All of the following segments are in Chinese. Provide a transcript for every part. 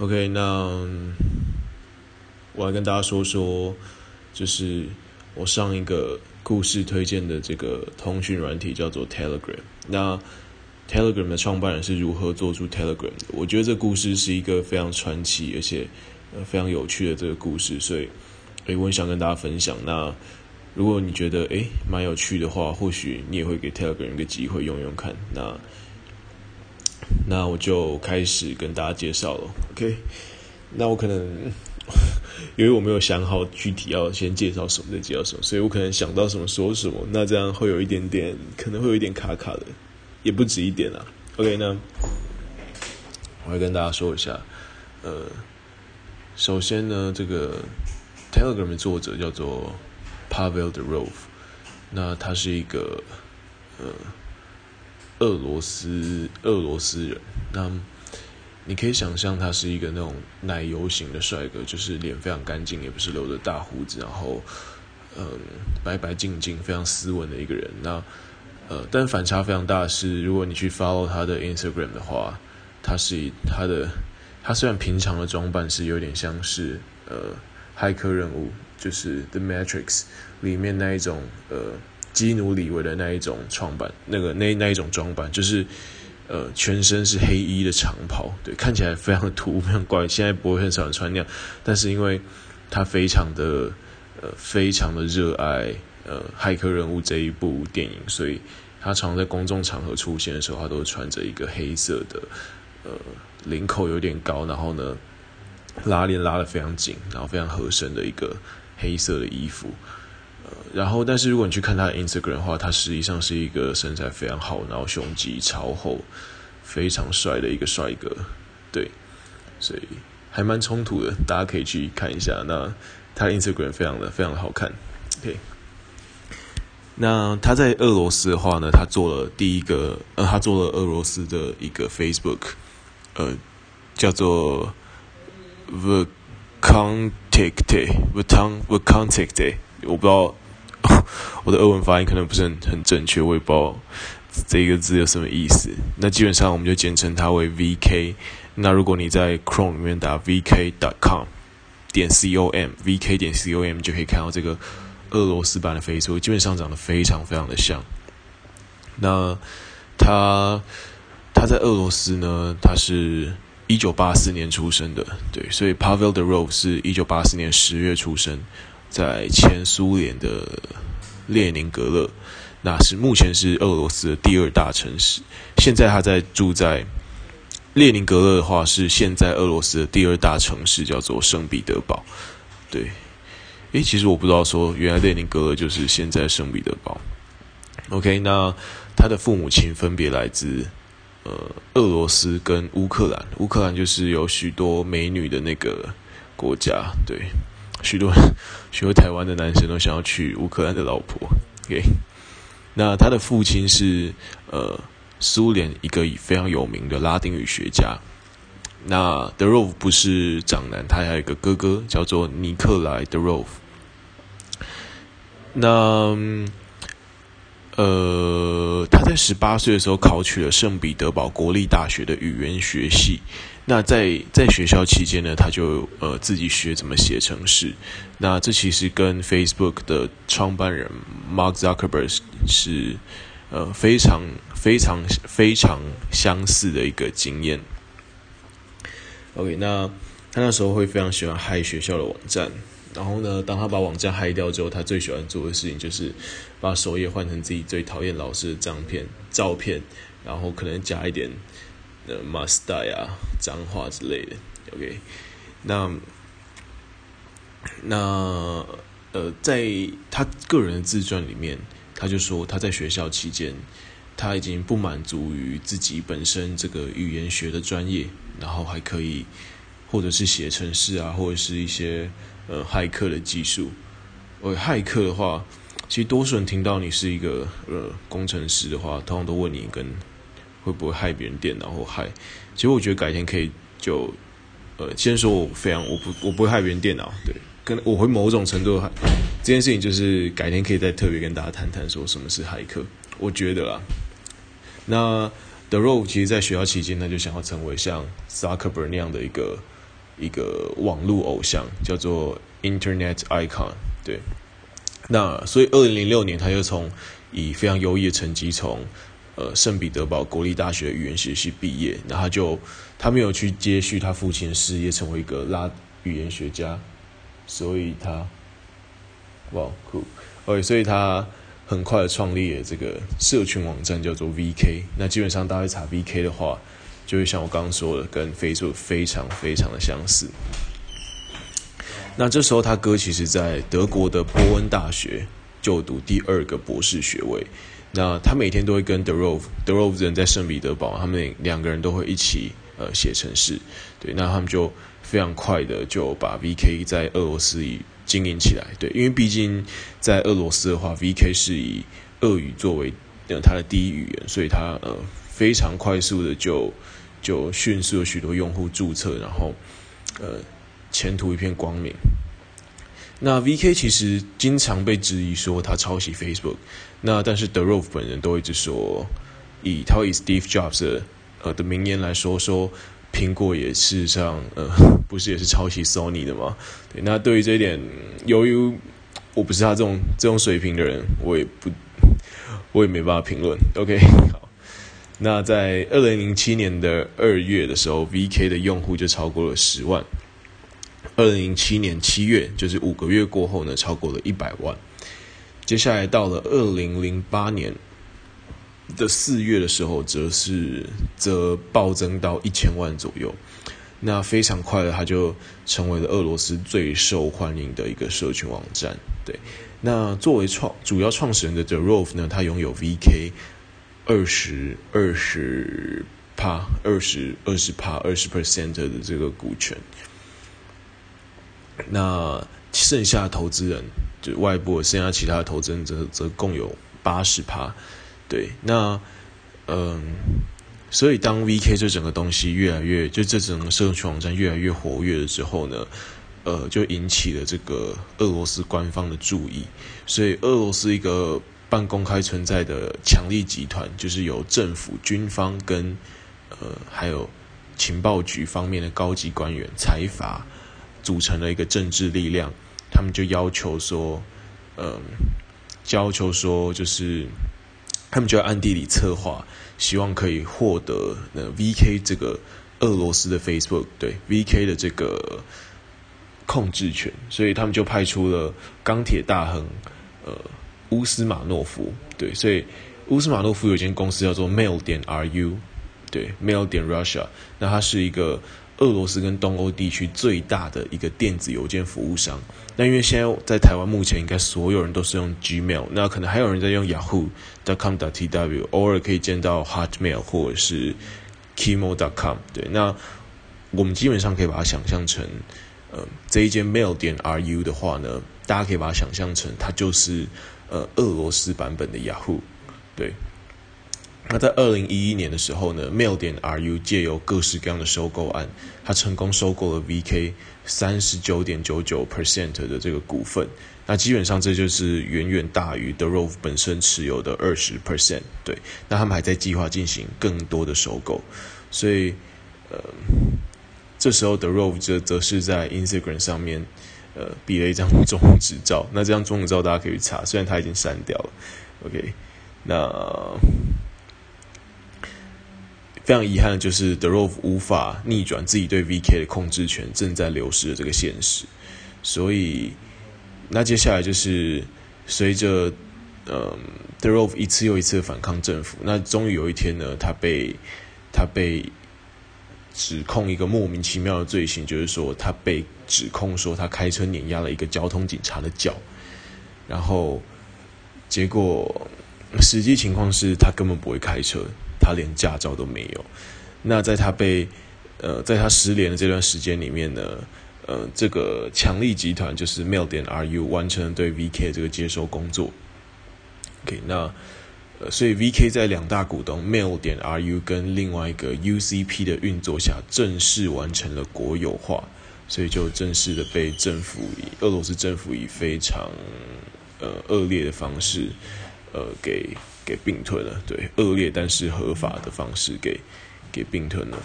OK，那我来跟大家说说，就是我上一个故事推荐的这个通讯软体叫做 Telegram。那 Telegram 的创办人是如何做出 Telegram？我觉得这故事是一个非常传奇而且非常有趣的这个故事，所以，我很想跟大家分享。那如果你觉得诶蛮有趣的话，或许你也会给 Telegram 一个机会用用看。那那我就开始跟大家介绍了。OK，那我可能 因为我没有想好具体要先介绍什么再介绍什么，所以我可能想到什么说什么。那这样会有一点点，可能会有一点卡卡的。也不止一点啊。OK，那我来跟大家说一下。呃，首先呢，这个 Telegram 的作者叫做 Pavel Durov，那他是一个呃俄罗斯俄罗斯人。那你可以想象他是一个那种奶油型的帅哥，就是脸非常干净，也不是留着大胡子，然后嗯、白白净净、非常斯文的一个人。那呃，但反差非常大是，如果你去 follow 他的 Instagram 的话，他是以他的他虽然平常的装扮是有点像是呃骇客任务，就是 The Matrix 里面那一种呃基努里维的那一种装扮，那个那那一种装扮，就是呃全身是黑衣的长袍，对，看起来非常的土，非常怪。现在不会很少人穿那样，但是因为他非常的呃非常的热爱。呃，骇客任务这一部电影，所以他常在公众场合出现的时候，他都穿着一个黑色的，呃，领口有点高，然后呢，拉链拉得非常紧，然后非常合身的一个黑色的衣服。然后，但是如果你去看他的 Instagram 的话，他实际上是一个身材非常好，然后胸肌超厚，非常帅的一个帅哥。对，所以还蛮冲突的，大家可以去看一下。那他 Instagram 非常的非常的好看。OK。那他在俄罗斯的话呢，他做了第一个，呃，他做了俄罗斯的一个 Facebook，呃，叫做 Vkontakte，Vkontakte，我不知道 我的俄文发音可能不是很很正确，我也不知道这个字有什么意思。那基本上我们就简称它为 VK。那如果你在 Chrome 里面打 VK.com 点 com，VK 点 com 就可以看到这个。俄罗斯版的 Facebook 基本上长得非常非常的像。那他他在俄罗斯呢，他是一九八四年出生的，对，所以 Pavel Durov 是一九八四年十月出生，在前苏联的列宁格勒，那是目前是俄罗斯的第二大城市。现在他在住在列宁格勒的话，是现在俄罗斯的第二大城市，叫做圣彼得堡，对。诶，其实我不知道说，原来列宁格勒就是现在圣彼得堡。OK，那他的父母亲分别来自呃俄罗斯跟乌克兰，乌克兰就是有许多美女的那个国家，对，许多 许多台湾的男生都想要娶乌克兰的老婆。OK，那他的父亲是呃苏联一个非常有名的拉丁语学家。那 Durov 不是长男，他还有一个哥哥叫做尼克莱 Durov。那呃，他在十八岁的时候考取了圣彼得堡国立大学的语言学系。那在在学校期间呢，他就呃自己学怎么写程式。那这其实跟 Facebook 的创办人 Mark Zuckerberg 是呃非常非常非常相似的一个经验。OK，那他那时候会非常喜欢嗨学校的网站，然后呢，当他把网站嗨掉之后，他最喜欢做的事情就是把首页换成自己最讨厌老师的照片，照片，然后可能加一点呃 m u s t a 啊脏话之类的。OK，那那呃，在他个人的自传里面，他就说他在学校期间。他已经不满足于自己本身这个语言学的专业，然后还可以，或者是写程式啊，或者是一些呃骇客的技术。呃，骇客的话，其实多数人听到你是一个呃工程师的话，通常都问你跟会不会害别人电脑或害。其实我觉得改天可以就呃先说我非常我不我不会害别人电脑，对，跟我会某种程度的这件事情，就是改天可以再特别跟大家谈谈说什么是骇客。我觉得啦。那 Durov 其实，在学校期间他，就想要成为像 Zuckerberg 那样的一个一个网络偶像，叫做 Internet Icon。对，那所以二零零六年他就从以非常优异的成绩从呃圣彼得堡国立大学语言学系毕业，那他就他没有去接续他父亲的事业，成为一个拉语言学家，所以他哇酷，OK，所以他。很快的创立了这个社群网站，叫做 VK。那基本上大家查 VK 的话，就会像我刚刚说的，跟 Facebook 非常非常的相似。那这时候他哥其实在德国的波恩大学就读第二个博士学位。那他每天都会跟 Derov Derov 人在圣彼得堡，他们两个人都会一起呃写程式。对，那他们就非常快的就把 VK 在俄罗斯以经营起来，对，因为毕竟在俄罗斯的话，VK 是以俄语作为呃它的第一语言，所以它呃非常快速的就就迅速有许多用户注册，然后呃前途一片光明。那 VK 其实经常被质疑说他抄袭 Facebook，那但是 Durov 本人都一直说，以他以 Steve Jobs 的呃的名言来说说。苹果也事实上，呃，不是也是抄袭 Sony 的吗？对，那对于这一点，由于我不是他这种这种水平的人，我也不，我也没办法评论。OK，好，那在二零零七年的二月的时候，VK 的用户就超过了十万。二零零七年七月，就是五个月过后呢，超过了一百万。接下来到了二零零八年。的四月的时候，则是则暴增到一千万左右，那非常快的，它就成为了俄罗斯最受欢迎的一个社群网站。对，那作为创主要创始人的 Durov 呢，他拥有 VK 二十二十趴二十二十趴二十 percent 的这个股权，那剩下的投资人就外部剩下其他的投资人则则共有八十趴。对，那嗯，所以当 VK 这整个东西越来越，就这整个社群网站越来越活跃了之后呢，呃，就引起了这个俄罗斯官方的注意。所以，俄罗斯一个半公开存在的强力集团，就是由政府、军方跟呃还有情报局方面的高级官员、财阀组成了一个政治力量。他们就要求说，嗯，要求说就是。他们就要暗地里策划，希望可以获得那 VK 这个俄罗斯的 Facebook 对 VK 的这个控制权，所以他们就派出了钢铁大亨呃乌斯马诺夫对，所以乌斯马诺夫有一间公司叫做 Mail 点 RU 对 Mail 点 Russia，那它是一个。俄罗斯跟东欧地区最大的一个电子邮件服务商。那因为现在在台湾，目前应该所有人都是用 Gmail，那可能还有人在用 Yahoo.com.tw，偶尔可以见到 Hotmail 或者是 Kimo.com。对，那我们基本上可以把它想象成，呃，这一间 Mail 点 RU 的话呢，大家可以把它想象成，它就是呃俄罗斯版本的 Yahoo。对。那在二零一一年的时候呢，Mail 点 RU 借由各式各样的收购案，他成功收购了 VK 三十九点九九 percent 的这个股份。那基本上这就是远远大于 Durov 本身持有的二十 percent。对，那他们还在计划进行更多的收购。所以，呃，这时候 Durov 则则是在 Instagram 上面，呃，比了一张中指照。那这张中指照大家可以去查，虽然他已经删掉了。OK，那。非常遗憾的就是 Durov 无法逆转自己对 VK 的控制权正在流失的这个现实，所以那接下来就是随着嗯 Durov 一次又一次的反抗政府，那终于有一天呢，他被他被指控一个莫名其妙的罪行，就是说他被指控说他开车碾压了一个交通警察的脚，然后结果实际情况是他根本不会开车。他连驾照都没有。那在他被呃，在他失联的这段时间里面呢，呃，这个强力集团就是 Mail 点 RU 完成了对 VK 这个接收工作。OK，那呃，所以 VK 在两大股东 Mail 点 RU 跟另外一个 UCP 的运作下，正式完成了国有化，所以就正式的被政府以俄罗斯政府以非常呃恶劣的方式呃给。给并吞了，对，恶劣但是合法的方式给给并吞了。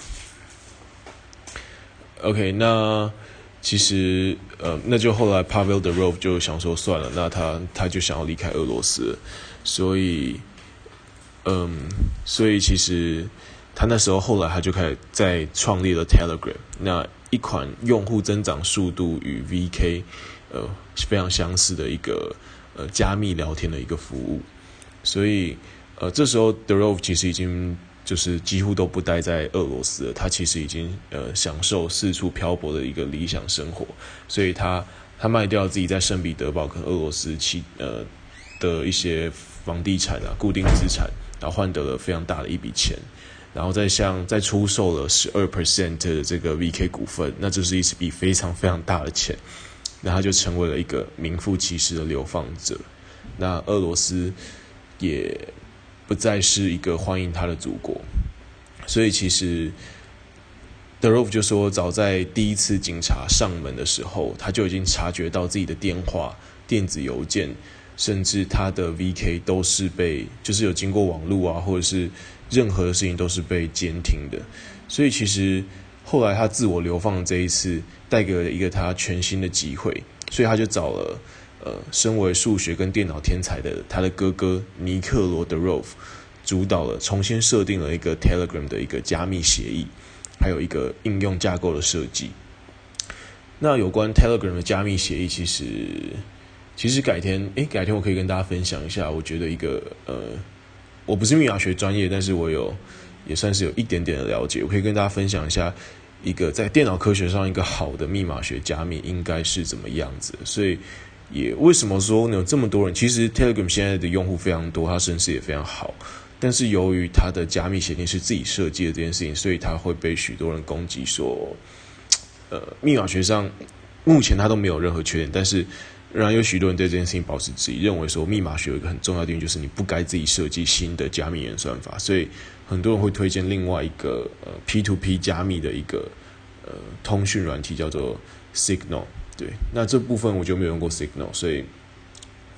OK，那其实呃，那就后来 Pavel Durov 就想说算了，那他他就想要离开俄罗斯，所以嗯，所以其实他那时候后来他就开始在创立了 Telegram，那一款用户增长速度与 VK 呃非常相似的一个呃加密聊天的一个服务，所以呃这时候 Durov 其实已经。就是几乎都不待在俄罗斯了，他其实已经呃享受四处漂泊的一个理想生活，所以他他卖掉自己在圣彼得堡跟俄罗斯其呃的一些房地产啊固定资产，然后换得了非常大的一笔钱，然后再向再出售了十二 percent 的这个 VK 股份，那这是一笔非常非常大的钱，那他就成为了一个名副其实的流放者，那俄罗斯也。不再是一个欢迎他的祖国，所以其实 Durov 就说，早在第一次警察上门的时候，他就已经察觉到自己的电话、电子邮件，甚至他的 VK 都是被，就是有经过网络啊，或者是任何的事情都是被监听的。所以其实后来他自我流放的这一次，带给了一个他全新的机会，所以他就找了。呃，身为数学跟电脑天才的他的哥哥尼克罗德罗夫，主导了重新设定了一个 Telegram 的一个加密协议，还有一个应用架构的设计。那有关 Telegram 的加密协议，其实其实改天，诶，改天我可以跟大家分享一下。我觉得一个呃，我不是密码学专业，但是我有也算是有一点点的了解，我可以跟大家分享一下一个在电脑科学上一个好的密码学加密应该是怎么样子，所以。也为什么说呢？有这么多人，其实 Telegram 现在的用户非常多，它声势也非常好。但是由于它的加密协定是自己设计的这件事情，所以它会被许多人攻击说，呃，密码学上目前它都没有任何缺点。但是仍然有许多人对这件事情保持质疑，认为说密码学有一个很重要的点，就是你不该自己设计新的加密演算法。所以很多人会推荐另外一个呃 P2P 加密的一个呃通讯软体，叫做 Signal。对，那这部分我就没有用过 Signal，所以，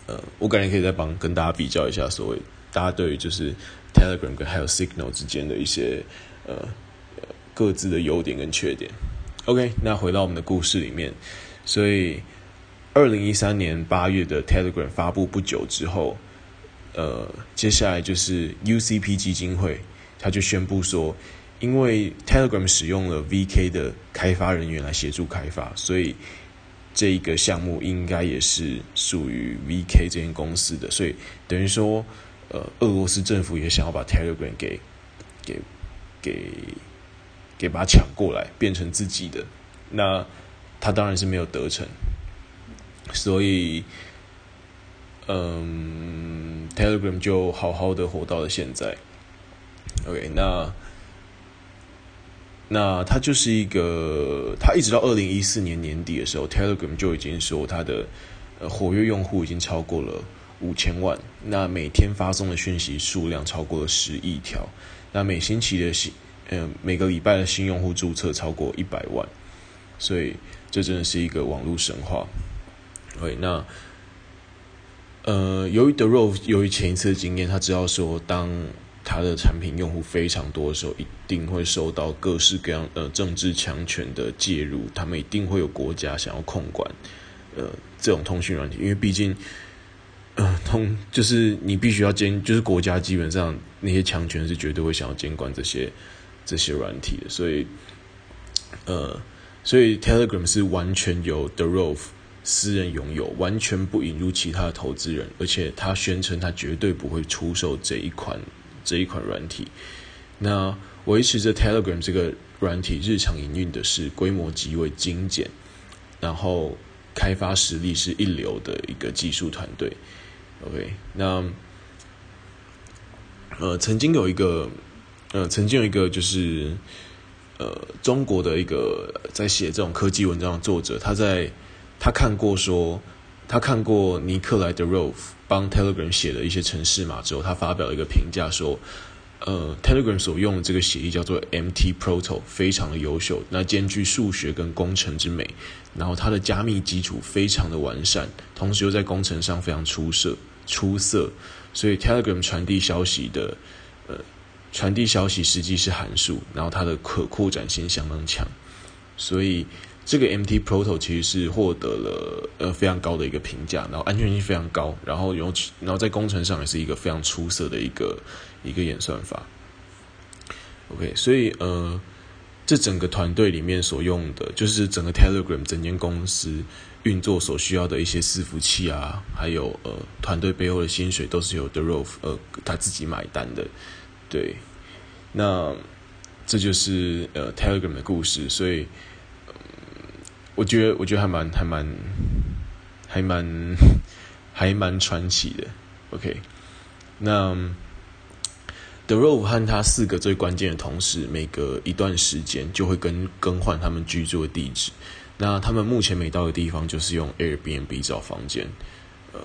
呃，我感觉可以再帮跟大家比较一下，所谓大家对于就是 Telegram 跟还有 Signal 之间的一些呃各自的优点跟缺点。OK，那回到我们的故事里面，所以二零一三年八月的 Telegram 发布不久之后，呃，接下来就是 UCP 基金会，他就宣布说，因为 Telegram 使用了 VK 的开发人员来协助开发，所以这一个项目应该也是属于 VK 这间公司的，所以等于说，呃，俄罗斯政府也想要把 Telegram 给给给给把它抢过来，变成自己的。那他当然是没有得逞，所以，嗯，Telegram 就好好的活到了现在。OK，那。那它就是一个，它一直到二零一四年年底的时候，Telegram 就已经说它的呃活跃用户已经超过了五千万，那每天发送的讯息数量超过了十亿条，那每星期的新，呃每个礼拜的新用户注册超过一百万，所以这真的是一个网络神话。对，那呃由于 Durov 由于前一次的经验，他知道说当。他的产品用户非常多的时候，一定会受到各式各样呃政治强权的介入，他们一定会有国家想要控管呃这种通讯软体，因为毕竟呃通就是你必须要监，就是国家基本上那些强权是绝对会想要监管这些这些软体的，所以呃所以 Telegram 是完全由 Durov 私人拥有，完全不引入其他的投资人，而且他宣称他绝对不会出售这一款。这一款软体，那维持着 Telegram 这个软体日常营运的是规模极为精简，然后开发实力是一流的一个技术团队。OK，那呃，曾经有一个呃，曾经有一个就是呃，中国的一个在写这种科技文章的作者，他在他看过说，他看过尼克莱德罗夫。帮 Telegram 写的一些程式码之后，他发表了一个评价说，呃，Telegram 所用的这个协议叫做 MT Proto，非常的优秀，那兼具数学跟工程之美，然后它的加密基础非常的完善，同时又在工程上非常出色出色，所以 Telegram 传递消息的，呃，传递消息实际是函数，然后它的可扩展性相当强，所以这个 MT Proto 其实是获得了呃非常高的一个评价，然后安全性非常高，然后然后在工程上也是一个非常出色的一个一个演算法。OK，所以呃。这整个团队里面所用的，就是整个 Telegram 整间公司运作所需要的一些伺服器啊，还有呃团队背后的薪水都是由 Durov 呃他自己买单的，对。那这就是呃 Telegram 的故事，所以，我觉得我觉得还蛮还蛮还蛮 还蛮传奇的。OK，那。The Rove 和他四个最关键的同事，每隔一段时间就会更更换他们居住的地址。那他们目前每到的地方就是用 Airbnb 找房间。呃，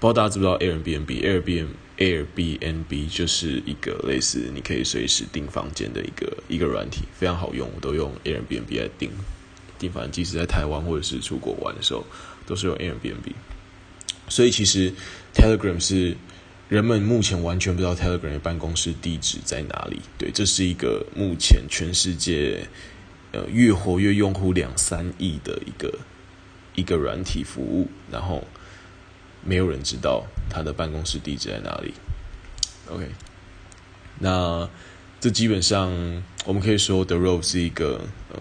不知道大家知不知道 Airbnb？Airbnb Airbnb 就是一个类似你可以随时订房间的一个一个软体，非常好用，我都用 Airbnb 来订订房。即使在台湾或者是出国玩的时候，都是用 Airbnb。所以其实 Telegram 是。人们目前完全不知道 Telegram 的办公室地址在哪里。对，这是一个目前全世界呃月活跃用户两三亿的一个一个软体服务，然后没有人知道他的办公室地址在哪里。OK，那这基本上我们可以说 The Road 是一个嗯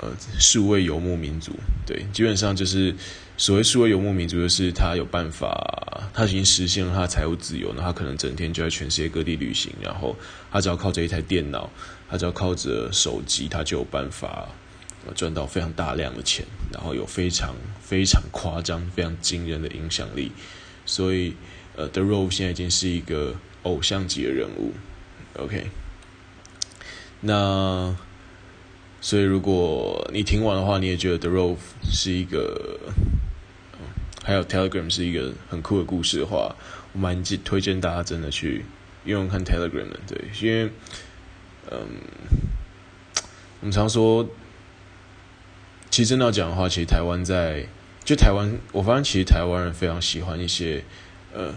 呃数位游牧民族。对，基本上就是。所谓数位游牧民族，就是他有办法，他已经实现了他的财务自由，那他可能整天就在全世界各地旅行，然后他只要靠着一台电脑，他只要靠着手机，他就有办法赚到非常大量的钱，然后有非常非常夸张、非常惊人的影响力。所以，呃，Durov 现在已经是一个偶像级的人物。OK，那所以如果你听完的话，你也觉得 Durov 是一个。还有 Telegram 是一个很酷的故事的话，我蛮推荐大家真的去用用看 Telegram 的。对，因为，嗯，我们常说，其实真的要讲的话，其实台湾在就台湾，我发现其实台湾人非常喜欢一些呃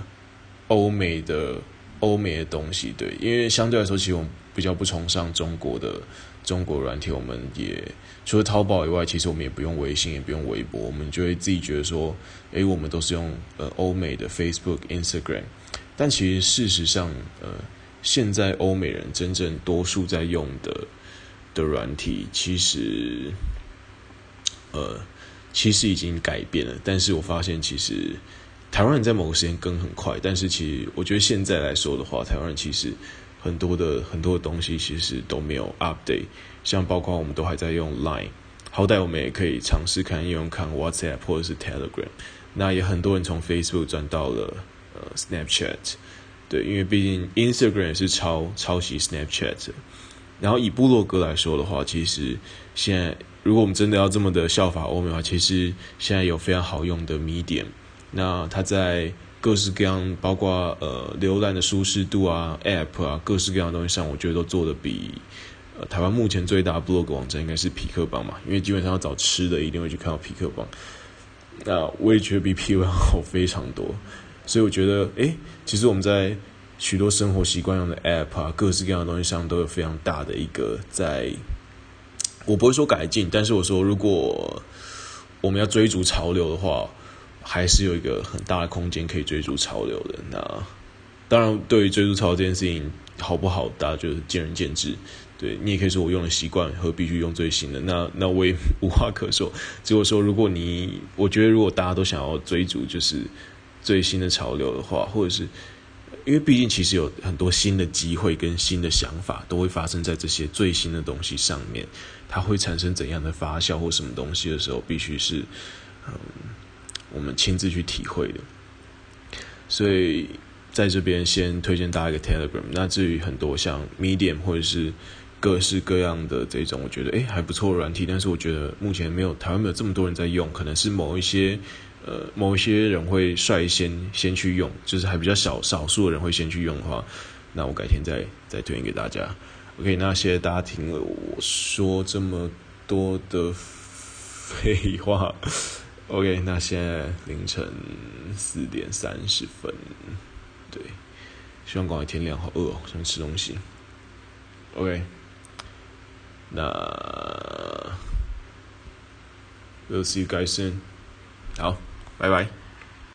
欧美的欧美的东西。对，因为相对来说，其实我们比较不崇尚中国的。中国软体，我们也除了淘宝以外，其实我们也不用微信，也不用微博，我们就会自己觉得说，诶，我们都是用呃欧美的 Facebook、Instagram。但其实事实上，呃，现在欧美人真正多数在用的的软体，其实，呃，其实已经改变了。但是我发现，其实台湾人在某个时间更很快，但是其实我觉得现在来说的话，台湾人其实。很多的很多的东西其实都没有 update，像包括我们都还在用 Line，好歹我们也可以尝试看用看 WhatsApp 或者是 Telegram。那也很多人从 Facebook 转到了呃 Snapchat，对，因为毕竟 Instagram 是抄抄袭 Snapchat。然后以部落格来说的话，其实现在如果我们真的要这么的效法欧美的话，其实现在有非常好用的 Medium，那它在。各式各样，包括呃浏览的舒适度啊，App 啊，各式各样的东西上，我觉得都做的比呃台湾目前最大的 blog 网站应该是匹克邦嘛，因为基本上要找吃的，一定会去看到匹克邦。那我也觉得比 P 文好非常多，所以我觉得，诶，其实我们在许多生活习惯用的 App 啊，各式各样的东西上都有非常大的一个在，我不会说改进，但是我说如果我们要追逐潮流的话。还是有一个很大的空间可以追逐潮流的。那当然，对于追逐潮流这件事情好不好，大家就是见仁见智。对，你也可以说我用的习惯和必须用最新的，那那我也无话可说。只有说，如果你我觉得，如果大家都想要追逐就是最新的潮流的话，或者是因为毕竟其实有很多新的机会跟新的想法都会发生在这些最新的东西上面，它会产生怎样的发酵或什么东西的时候，必须是嗯。我们亲自去体会的，所以在这边先推荐大家一个 Telegram。那至于很多像 Medium 或者是各式各样的这种，我觉得诶还不错软体，但是我觉得目前没有台湾没有这么多人在用，可能是某一些呃某一些人会率先先去用，就是还比较少少数的人会先去用的话，那我改天再再推荐给大家。OK，那谢谢大家听了我说这么多的废话。OK，那现在凌晨四点三十分，对，希望赶快天亮，好饿哦，想吃东西。OK，那 We'll see you guys soon. 好，拜拜。